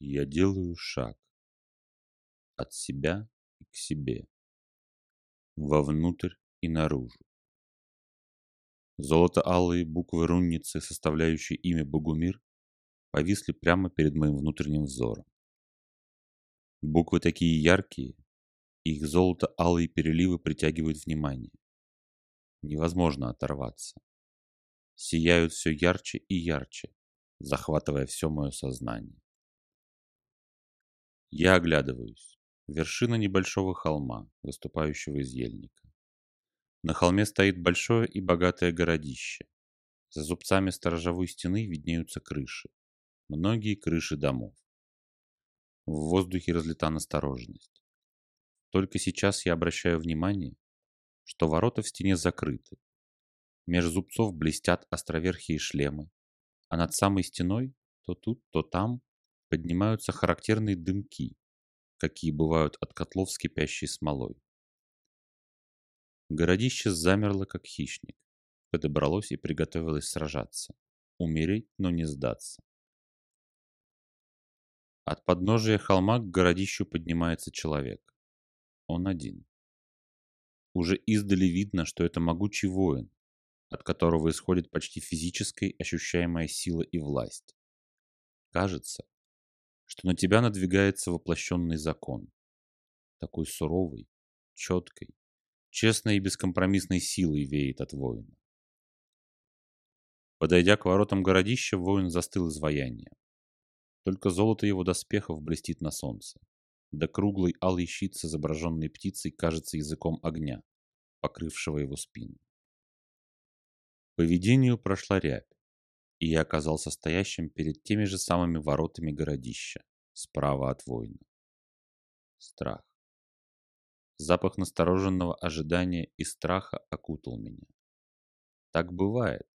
Я делаю шаг от себя и к себе, вовнутрь и наружу. Золото-алые буквы рунницы, составляющие имя Богумир, повисли прямо перед моим внутренним взором. Буквы такие яркие, их золото-алые переливы притягивают внимание. Невозможно оторваться. Сияют все ярче и ярче, захватывая все мое сознание. Я оглядываюсь. Вершина небольшого холма, выступающего из ельника. На холме стоит большое и богатое городище. За зубцами сторожевой стены виднеются крыши. Многие крыши домов. В воздухе разлита настороженность. Только сейчас я обращаю внимание, что ворота в стене закрыты. Меж зубцов блестят островерхие шлемы, а над самой стеной то тут, то там поднимаются характерные дымки, какие бывают от котлов с кипящей смолой. Городище замерло, как хищник, подобралось и приготовилось сражаться, умереть, но не сдаться. От подножия холма к городищу поднимается человек. Он один. Уже издали видно, что это могучий воин, от которого исходит почти физическая ощущаемая сила и власть. Кажется, что на тебя надвигается воплощенный закон. Такой суровый, четкой, честной и бескомпромиссной силой веет от воина. Подойдя к воротам городища, воин застыл изваянием. Только золото его доспехов блестит на солнце. Да круглый алый щит с изображенной птицей кажется языком огня, покрывшего его спину. По видению прошла рябь и я оказался стоящим перед теми же самыми воротами городища, справа от воина. Страх. Запах настороженного ожидания и страха окутал меня. Так бывает,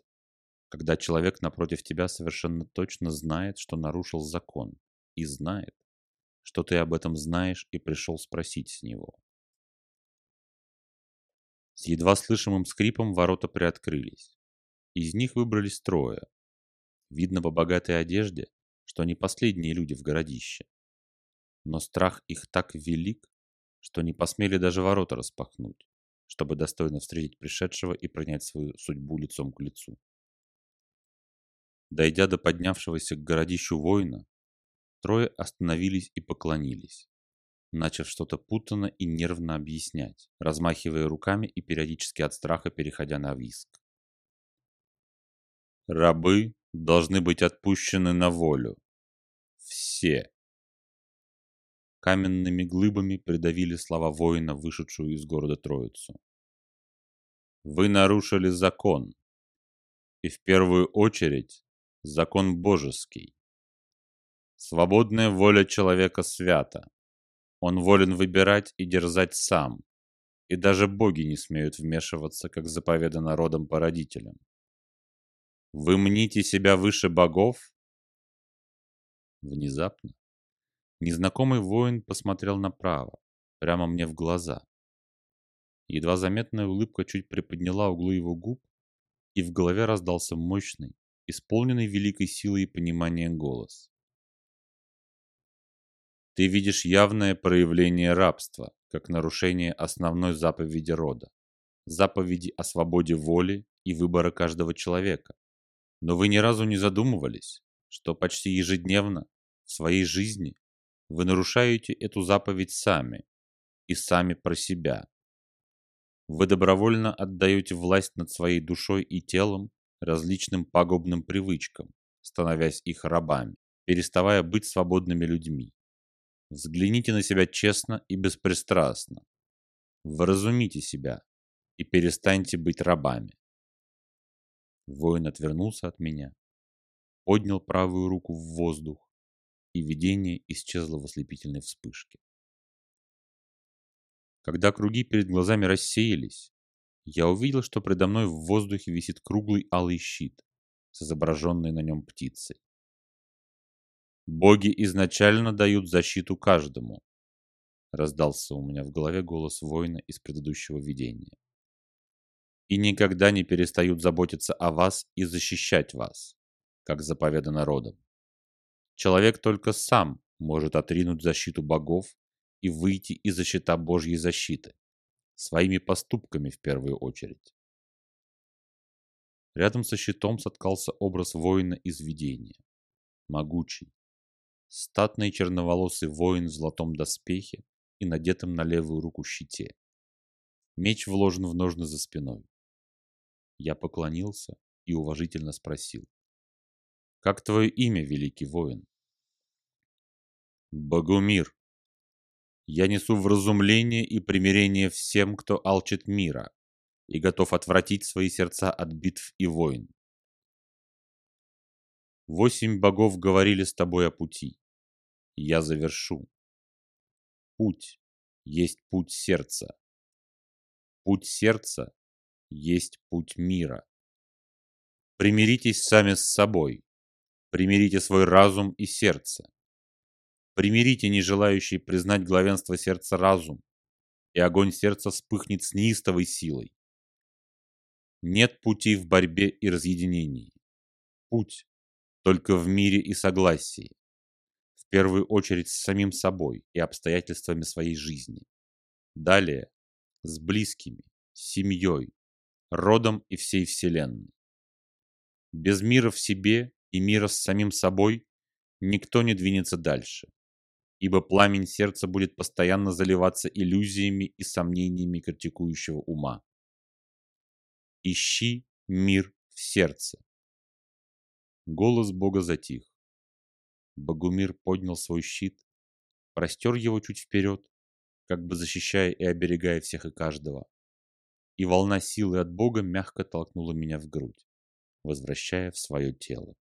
когда человек напротив тебя совершенно точно знает, что нарушил закон, и знает, что ты об этом знаешь и пришел спросить с него. С едва слышимым скрипом ворота приоткрылись. Из них выбрались трое, Видно по богатой одежде, что они последние люди в городище. Но страх их так велик, что не посмели даже ворота распахнуть, чтобы достойно встретить пришедшего и принять свою судьбу лицом к лицу. Дойдя до поднявшегося к городищу воина, трое остановились и поклонились, начав что-то путанно и нервно объяснять, размахивая руками и периодически от страха переходя на виск. Рабы должны быть отпущены на волю. Все. Каменными глыбами придавили слова воина, вышедшую из города Троицу. Вы нарушили закон. И в первую очередь закон божеский. Свободная воля человека свята. Он волен выбирать и дерзать сам. И даже боги не смеют вмешиваться, как заповедано родом-породителям. Вы мните себя выше богов? Внезапно незнакомый воин посмотрел направо, прямо мне в глаза. Едва заметная улыбка чуть приподняла углы его губ, и в голове раздался мощный, исполненный великой силой и пониманием голос. Ты видишь явное проявление рабства, как нарушение основной заповеди рода, заповеди о свободе воли и выбора каждого человека. Но вы ни разу не задумывались, что почти ежедневно в своей жизни вы нарушаете эту заповедь сами и сами про себя. Вы добровольно отдаете власть над своей душой и телом различным пагубным привычкам, становясь их рабами, переставая быть свободными людьми. Взгляните на себя честно и беспристрастно. Вразумите себя и перестаньте быть рабами. Воин отвернулся от меня, поднял правую руку в воздух, и видение исчезло в ослепительной вспышке. Когда круги перед глазами рассеялись, я увидел, что предо мной в воздухе висит круглый алый щит с изображенной на нем птицей. «Боги изначально дают защиту каждому», — раздался у меня в голове голос воина из предыдущего видения и никогда не перестают заботиться о вас и защищать вас, как заповедано родом. Человек только сам может отринуть защиту богов и выйти из-за щита Божьей защиты, своими поступками в первую очередь. Рядом со щитом соткался образ воина из видения. Могучий, статный черноволосый воин в золотом доспехе и надетом на левую руку щите. Меч вложен в ножны за спиной. Я поклонился и уважительно спросил. «Как твое имя, великий воин?» «Богумир. Я несу вразумление и примирение всем, кто алчит мира и готов отвратить свои сердца от битв и войн. Восемь богов говорили с тобой о пути. Я завершу. Путь есть путь сердца. Путь сердца есть путь мира. Примиритесь сами с собой. Примирите свой разум и сердце. Примирите не желающий признать главенство сердца разум, и огонь сердца вспыхнет с неистовой силой. Нет пути в борьбе и разъединении. Путь только в мире и согласии. В первую очередь с самим собой и обстоятельствами своей жизни. Далее с близкими, семьей, родом и всей Вселенной. Без мира в себе и мира с самим собой никто не двинется дальше, ибо пламень сердца будет постоянно заливаться иллюзиями и сомнениями критикующего ума. Ищи мир в сердце. Голос Бога затих. Богумир поднял свой щит, простер его чуть вперед, как бы защищая и оберегая всех и каждого, и волна силы от Бога мягко толкнула меня в грудь, возвращая в свое тело.